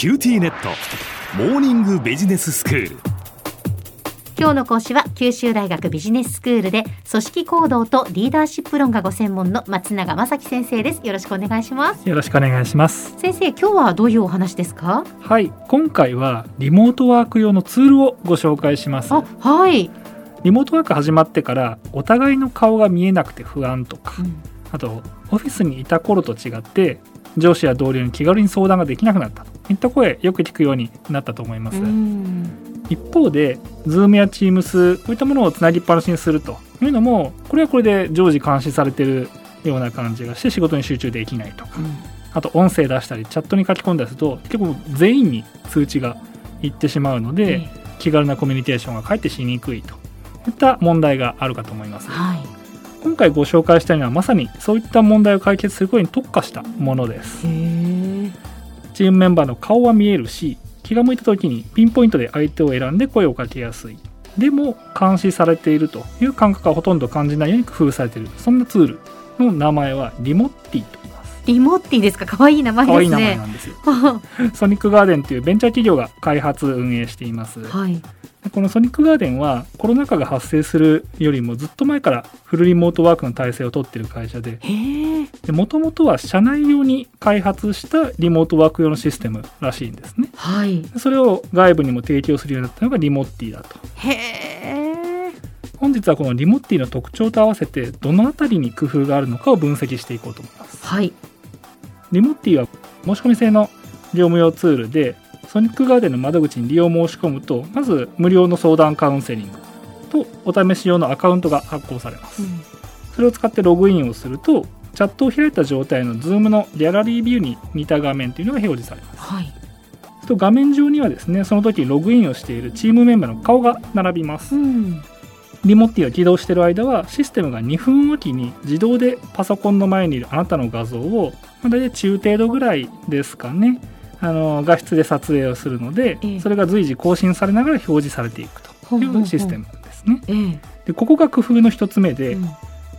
QTnet。モーニングビジネススクール。今日の講師は九州大学ビジネススクールで組織行動とリーダーシップ論がご専門の松永正樹先生です。よろしくお願いします。よろしくお願いします。先生今日はどういうお話ですか？はい今回はリモートワーク用のツールをご紹介します。あはい、リモートワーク始まってからお互いの顔が見えなくて不安とか、うん。あとオフィスにいた頃と違って上司や同僚に気軽に相談ができなくなったといった声よく聞くようになったと思います、うん一方で Zoom や Teams こういったものをつなぎっぱなしにするというのもこれはこれで常時監視されてるような感じがして仕事に集中できないとか。あと音声出したりチャットに書き込んだりすると結構全員に通知がいってしまうので、え気軽なコミュニケーションがかえってしにくいといった問題があるかと思います。えはい。今回ご紹介したいのはまさにそういった問題を解決することに特化したものですチームメンバーの顔は見えるし気が向いた時にピンポイントで相手を選んで声をかけやすい。でも監視されているという感覚はほとんど感じないように工夫されている。そんなツールの名前はリモッティと言います。リモッティですか？可愛い名前ですね。可愛い名前なんですよ。ソニックガーデンというベンチャー企業が開発運営しています。はい。でこのソニックガーデンはコロナ禍が発生するよりもずっと前からフルリモートワークの体制をとっている会社でへえもともとは社内用に開発したリモートワーク用のシステムらしいんですね。はい。でそれを外部にも提供するようになったのがリモッティだと。へえ。本日はこのリモッティの特徴と合わせてどのあたりに工夫があるのかを分析していこうと思います。はい。リモッティは申し込み制の業務用ツールでソニックガーデンの窓口に利用申し込むとまず無料の相談カウンセリングとお試し用のアカウントが発行されます、それを使ってログインをするとチャットを開いた状態の Zoom のギャラリービューに似た画面というのが表示されます。はい。と画面上にはですねその時にログインをしているチームメンバーの顔が並びます。うん。リモッティが起動している間はシステムが2分おきに自動でパソコンの前にいるあなたの画像を、まあ、大体中程度ぐらいですかねあの画質で撮影をするので、ええ。それが随時更新されながら表示されていくといほう。システムですね。ええ。でここが工夫の一つ目で、うん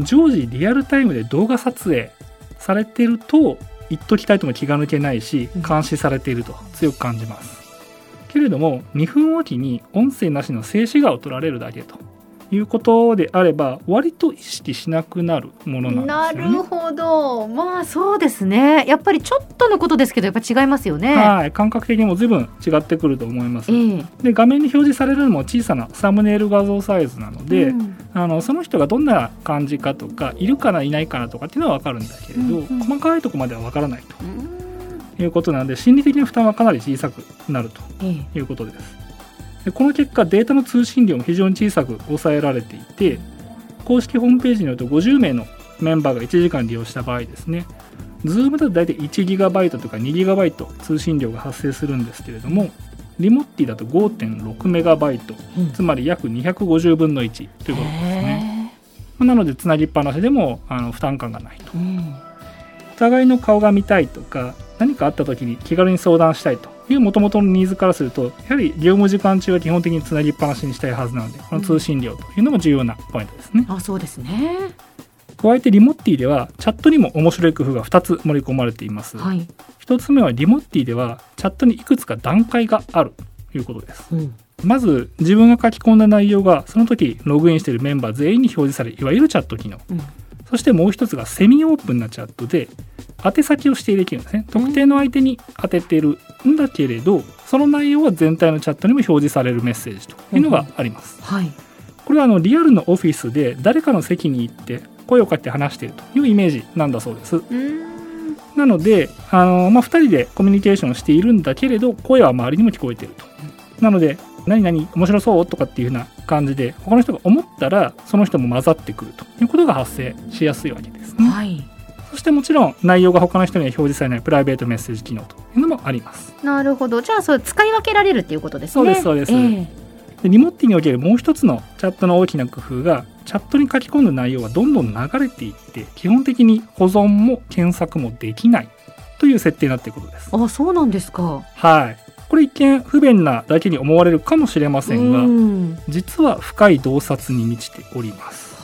常時リアルタイムで動画撮影されてると言っときたいとも気が抜けないしうん。監視されていると強く感じます。けれども2分おきに音声なしの静止画を撮られるだけということであれば割と意識しなくなるものなんなですよね。るほど。まあそうですね。やっぱりちょっとのことですけどやっぱ違いますよね。はい。感覚的にも随分違ってくると思います。ええ。で画面に表示されるのも小さなサムネイル画像サイズなので、うん。あのその人がどんな感じかとかいるかないないかなとかっていうのは分かるんだけれど、うんうん。細かいところまでは分からないとうんいうことなので心理的な負担はかなり小さくなるとええ。いうことですでこの結果データの通信量も非常に小さく抑えられていて公式ホームページによると50名のメンバーが1時間利用した場合ですね Zoom だと大体 1GB とか 2GB 通信量が発生するんですけれどもリモッティだと 5.6MB うん。つまり約250分の1ということですね。まあなのでつなぎっぱなしでもあの負担感がないと。うん。お互いの顔が見たいとか何かあった時に気軽に相談したいという元々のニーズからするとやはり業務時間中は基本的につなぎっぱなしにしたいはずなのでこの通信量というのも重要なポイントですね、あそうですね。加えてリモッティではチャットにも面白い工夫が2つ盛り込まれています、はい、1つ目はリモッティではチャットにいくつか段階があるということです。うん。まず自分が書き込んだ内容がその時ログインしているメンバー全員に表示されるいわゆるチャット機能。うんそしてもう一つがセミオープンなチャットで宛先を指定できるんですね。特定の相手に当ててるんだけれどその内容は全体のチャットにも表示されるメッセージというのがあります。はい。これはあのリアルのオフィスで誰かの席に行って声をかけて話しているというイメージなんだそうです。うん。なのであの、まあ、2人でコミュニケーションをしているんだけれど声は周りにも聞こえていると。なので何々面白そうとかっていう風な感じで他の人が思ったらその人も混ざってくると。いうことが発生しやすいわけですね。はい。そしてもちろん内容が他の人には表示されないプライベートメッセージ機能と。いうのもあります。なるほど。じゃあそう使い分けられるっていうことですね。そうですそうです。ええ。でリモッティにおけるもう一つのチャットの大きな工夫がチャットに書き込んだ内容はどんどん流れていって基本的に保存も検索もできないという設定になっていることです。あそうなんですか。はいこれ一見不便なだけに思われるかもしれませんが、うん。実は深い洞察に満ちております。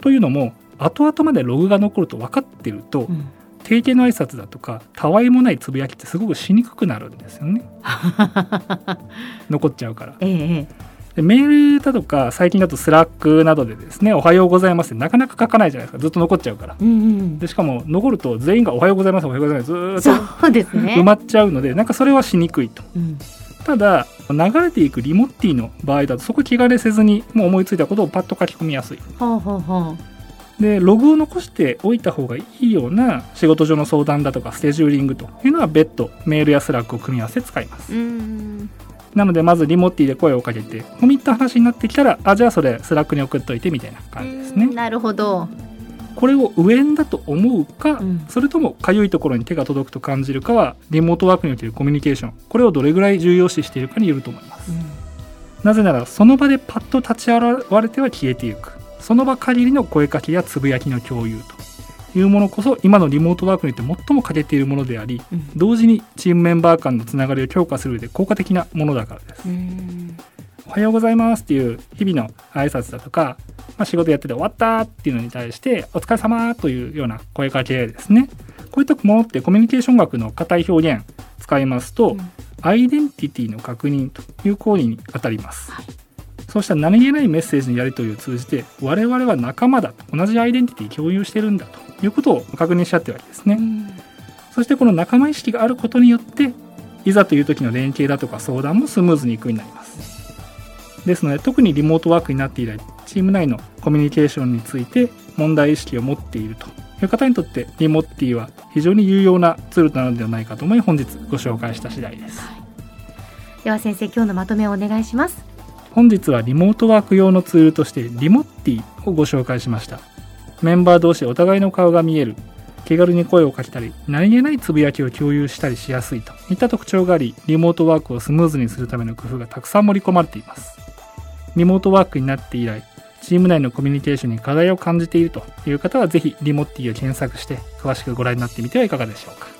というのも後々までログが残ると分かってると、うん。定型の挨拶だとかたわいもないつぶやきってすごくしにくくなるんですよね。残っちゃうから。ええでメールだとか最近だと Slack などでですね「おはようございます」ってなかなか書かないじゃないですか。ずっと残っちゃうから。うんうんでしかも残ると全員が「おはようございますおはようございます」ずーっとそうですね。埋まっちゃうのでなんかそれはしにくいと。うん。ただ流れていく Remotty の場合だとそこ気兼ねせずにもう思いついたことをパッと書き込みやすい。ほうほうほでログを残しておいた方がいいような仕事上の相談だとかスケジューリングというのは別途メールや Slack を組み合わせて使いますなのでまず Remotty で声をかけて込み入った話になってきたらあじゃあそれ Slack に送っといてみたいな感じですね。なるほど。これを不便だと思うか、うん。それともかゆいところに手が届くと感じるかはリモートワークにおけるコミュニケーション。これをどれぐらい重要視しているかによると思います。なぜならその場でパッと立ち現れては消えていく。その場限りの声かけやつぶやきの共有というものこそ今のリモートワークによって最も欠けているものでありうん。同時にチームメンバー間のつながりを強化する上で効果的なものだからです。うん。おはようございますっていう日々の挨拶だとか、まあ、仕事やってて終わったっていうのに対してお疲れ様というような声かけですね。こういったものってコミュニケーション学の硬い表現使いますと、うん。アイデンティティの確認という行為に当たります、はいそうした何気ないメッセージのやり取りを通じて我々は仲間だと同じアイデンティティ共有してるんだということを確認し合ってるわけですね、うん。そしてこの仲間意識があることによっていざという時の連携だとか相談もスムーズにいくようになります。ですので特にリモートワークになって以来チーム内のコミュニケーションについて問題意識を持っているという方にとってリモッティは非常に有用なツールなのではないかと思い本日ご紹介した次第です。では先生今日のまとめをお願いします本日はリモートワーク用のツールとしてリモッティをご紹介しました。メンバー同士お互いの顔が見える。気軽に声をかけたり何気ないつぶやきを共有したりしやすいといった特徴がありリモートワークをスムーズにするための工夫がたくさん盛り込まれています。リモートワークになって以来チーム内のコミュニケーションに課題を感じているという方はぜひリモッティを検索して詳しくご覧になってみてはいかがでしょうか。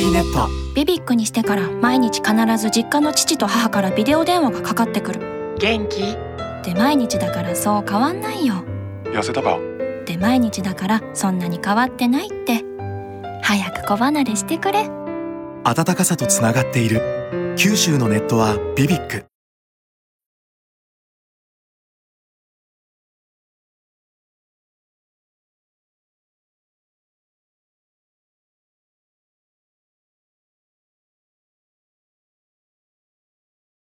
テネットビビックにしてから毎日必ず実家の父と母からビデオ電話がかかってくる。元気？で毎日だからそう変わんないよ。痩せたか？で毎日だからそんなに変わってないって。早く子離れしてくれ。温かさとつながっている。九州のネットはビビック